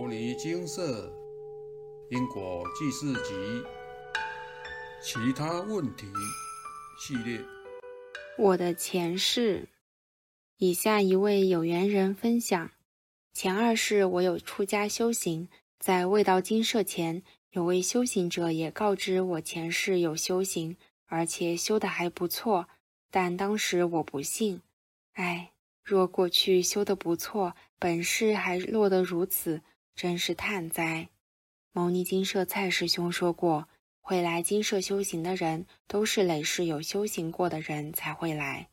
摩尼金色因果记事集其他问题系列。我的前世，以下一位有缘人分享：前二世我有出家修行，在未到金舍前，有位修行者也告知我前世有修行，而且修得还不错，但当时我不信。唉，若过去修得不错，本世还落得如此，真是叹哉！牟尼金舍蔡师兄说过，会来金舍修行的人，都是累世有修行过的人才会来。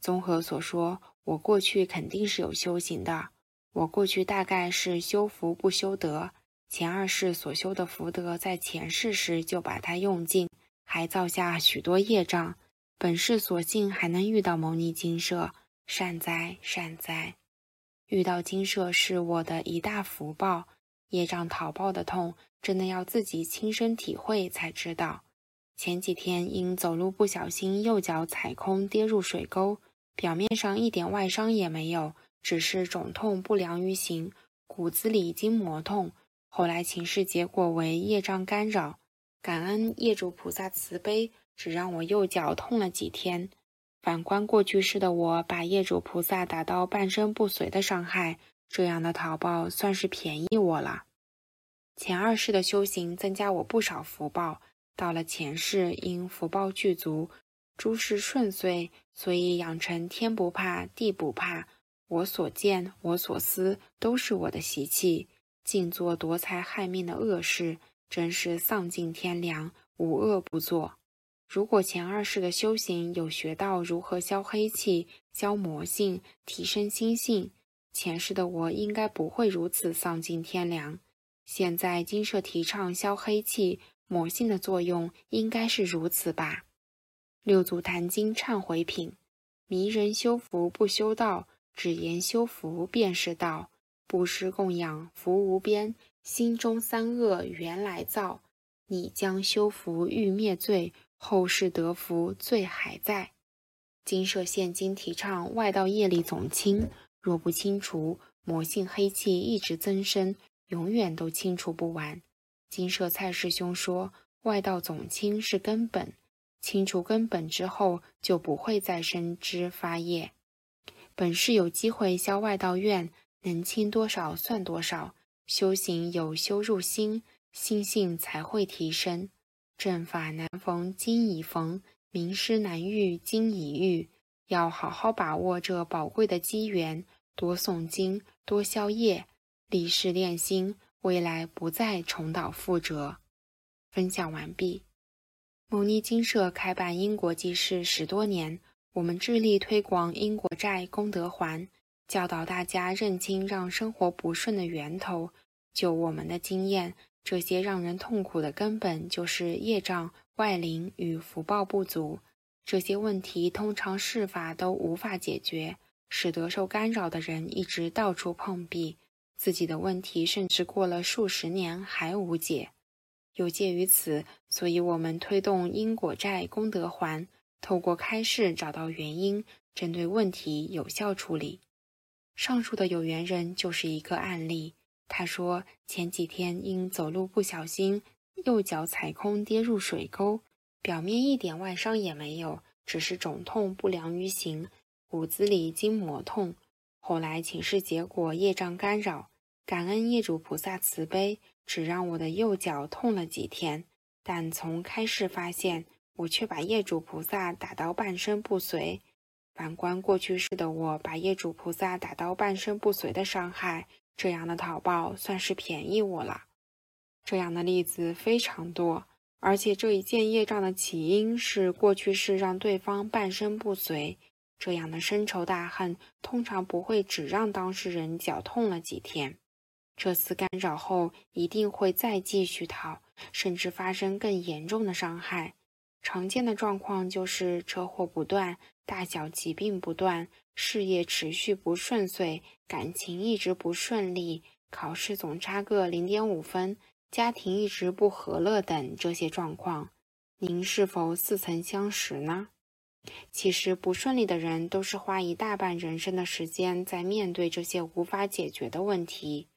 综合所说，我过去肯定是有修行的。我过去大概是修福不修德，前二世所修的福德，在前世时就把它用尽，还造下许多业障。本世所幸还能遇到牟尼金舍。善哉善哉，遇到金舍是我的一大福报。业障讨报的痛，真的要自己亲身体会才知道。前几天因走路不小心，右脚踩空跌入水沟，表面上一点外伤也没有，只是肿痛不良于行，骨子里筋膜痛。后来请示结果为业障干扰，感恩业主菩萨慈悲，只让我右脚痛了几天。反观过去世的我，把业主菩萨打到半身不遂的伤害，这样的讨报算是便宜我了。前二世的修行增加我不少福报，到了前世因福报具足，诸事顺遂，所以养成天不怕地不怕，我所见我所思都是我的习气，尽做夺财害命的恶事，真是丧尽天良，无恶不作。如果前二世的修行有学到如何消黑气、消魔性、提升心性，前世的我应该不会如此丧尽天良。现在金舍提倡消黑气、魔性的作用，应该是如此吧？六祖坛经忏悔品：迷人修福不修道，只言修福便是道。布施供养福无边，心中三恶原来造。你将修福欲灭罪。后世得福，罪还在。金舍现今提倡外道业力总清，若不清除，魔性黑气一直增生，永远都清除不完。金舍蔡师兄说，外道总清是根本，清除根本之后，就不会再生枝发叶。本是有机会消外道怨，能清多少算多少。修行有修入心，心性才会提升。正法难逢今已逢，名师难遇今已遇。要好好把握这宝贵的机缘，多诵经，多消业，立誓练心，未来不再重蹈覆辙。分享完毕。牟尼金舍开办因果记事十多年，我们致力推广因果债功德还，教导大家认清让生活不顺的源头。就我们的经验。这些让人痛苦的根本就是业障、外灵与福报不足。这些问题通常世法都无法解决，使得受干扰的人一直到处碰壁，自己的问题甚至过了数十年还无解。有鉴于此，所以我们推动因果债功德还，透过开示找到原因，针对问题有效处理。上述的有缘人就是一个案例。他说：“前几天因走路不小心，右脚踩空跌入水沟，表面一点外伤也没有，只是肿痛不良于行，骨子里筋膜痛。后来请示结果业障干扰，感恩业主菩萨慈悲，只让我的右脚痛了几天。但从开始发现，我却把业主菩萨打到半身不遂。反观过去世的我，把业主菩萨打到半身不遂的伤害。”这样的讨报算是便宜我了。这样的例子非常多，而且这一件业障的起因是过去式让对方半身不遂。这样的深仇大恨通常不会只让当事人脚痛了几天，这次干扰后一定会再继续讨，甚至发生更严重的伤害。常见的状况就是车祸不断，大小疾病不断。事业持续不顺遂，感情一直不顺利，考试总差个零点五分，家庭一直不和乐等这些状况，您是否似曾相识呢？其实不顺利的人都是花一大半人生的时间在面对这些无法解决的问题。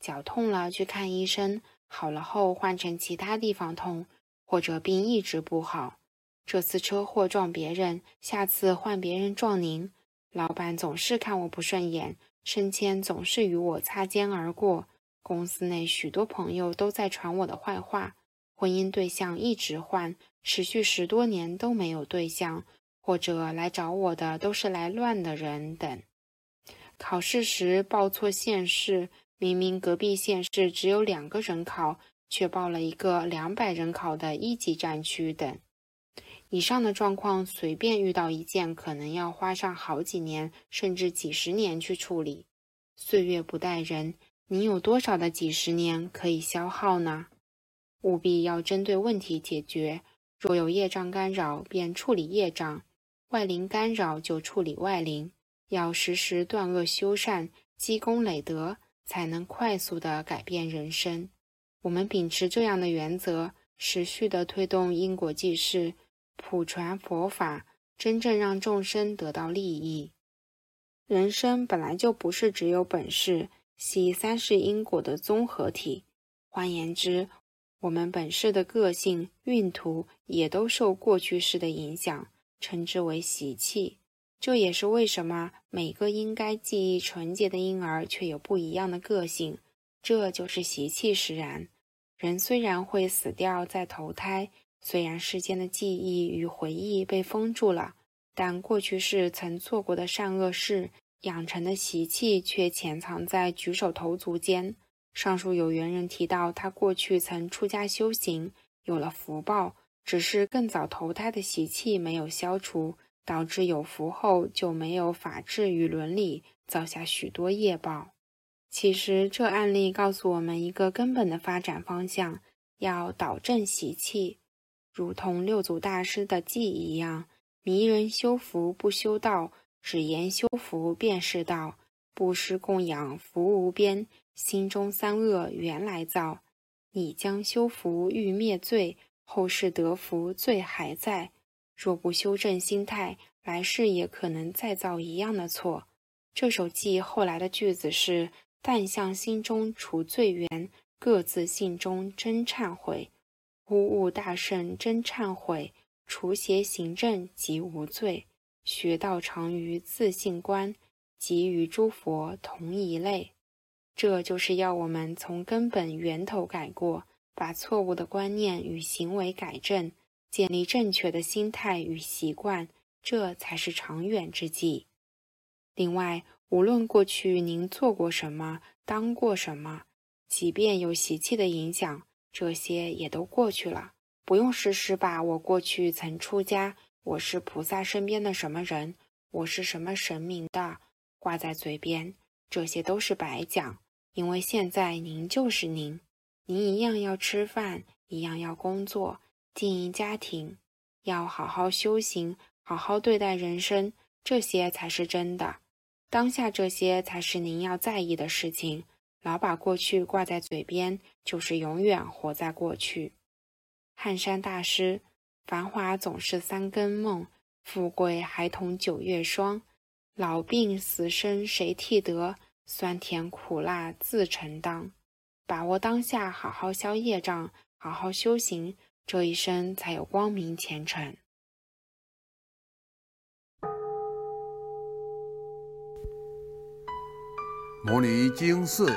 脚痛了去看医生，好了后换成其他地方痛，或者病一直不好。这次车祸撞别人，下次换别人撞您。老板总是看我不顺眼，升迁总是与我擦肩而过。公司内许多朋友都在传我的坏话，婚姻对象一直换，持续十多年都没有对象，或者来找我的都是来乱的人等。考试时报错县市，明明隔壁县市只有两个人考，却报了一个两百人考的一级战区等。以上的状况，随便遇到一件，可能要花上好几年，甚至几十年去处理。岁月不待人，你有多少的几十年可以消耗呢？务必要针对问题解决。若有业障干扰，便处理业障；外灵干扰，就处理外灵。要时时断恶修善，积功累德，才能快速的改变人生。我们秉持这样的原则，持续的推动因果记事。普传佛法，真正让众生得到利益。人生本来就不是只有本事，系三世因果的综合体。换言之，我们本世的个性运途也都受过去世的影响，称之为习气。这也是为什么每个应该记忆纯洁的婴儿却有不一样的个性，这就是习气使然。人虽然会死掉再投胎。虽然世间的记忆与回忆被封住了，但过去世曾做过的善恶事、养成的习气却潜藏在举手投足间。上述有缘人提到，他过去曾出家修行，有了福报，只是更早投胎的习气没有消除，导致有福后就没有法治与伦理，造下许多业报。其实，这案例告诉我们一个根本的发展方向：要导正习气。如同六祖大师的记一样，迷人修福不修道，只言修福便是道。布施供养福无边，心中三恶原来造。你将修福欲灭罪，后世得福罪还在。若不修正心态，来世也可能再造一样的错。这首记后来的句子是：但向心中除罪缘，各自信中真忏悔。忽悟大圣真忏悔，除邪行正即无罪。学道常于自信观，即与诸佛同一类。这就是要我们从根本源头改过，把错误的观念与行为改正，建立正确的心态与习惯，这才是长远之计。另外，无论过去您做过什么，当过什么，即便有习气的影响。这些也都过去了，不用时时把我过去曾出家，我是菩萨身边的什么人，我是什么神明的挂在嘴边，这些都是白讲。因为现在您就是您，您一样要吃饭，一样要工作，经营家庭，要好好修行，好好对待人生，这些才是真的。当下这些才是您要在意的事情。老把过去挂在嘴边，就是永远活在过去。汉山大师：繁华总是三更梦，富贵还同九月霜。老病死生谁替得？酸甜苦辣自承当。把握当下，好好消业障，好好修行，这一生才有光明前程。摩尼经寺。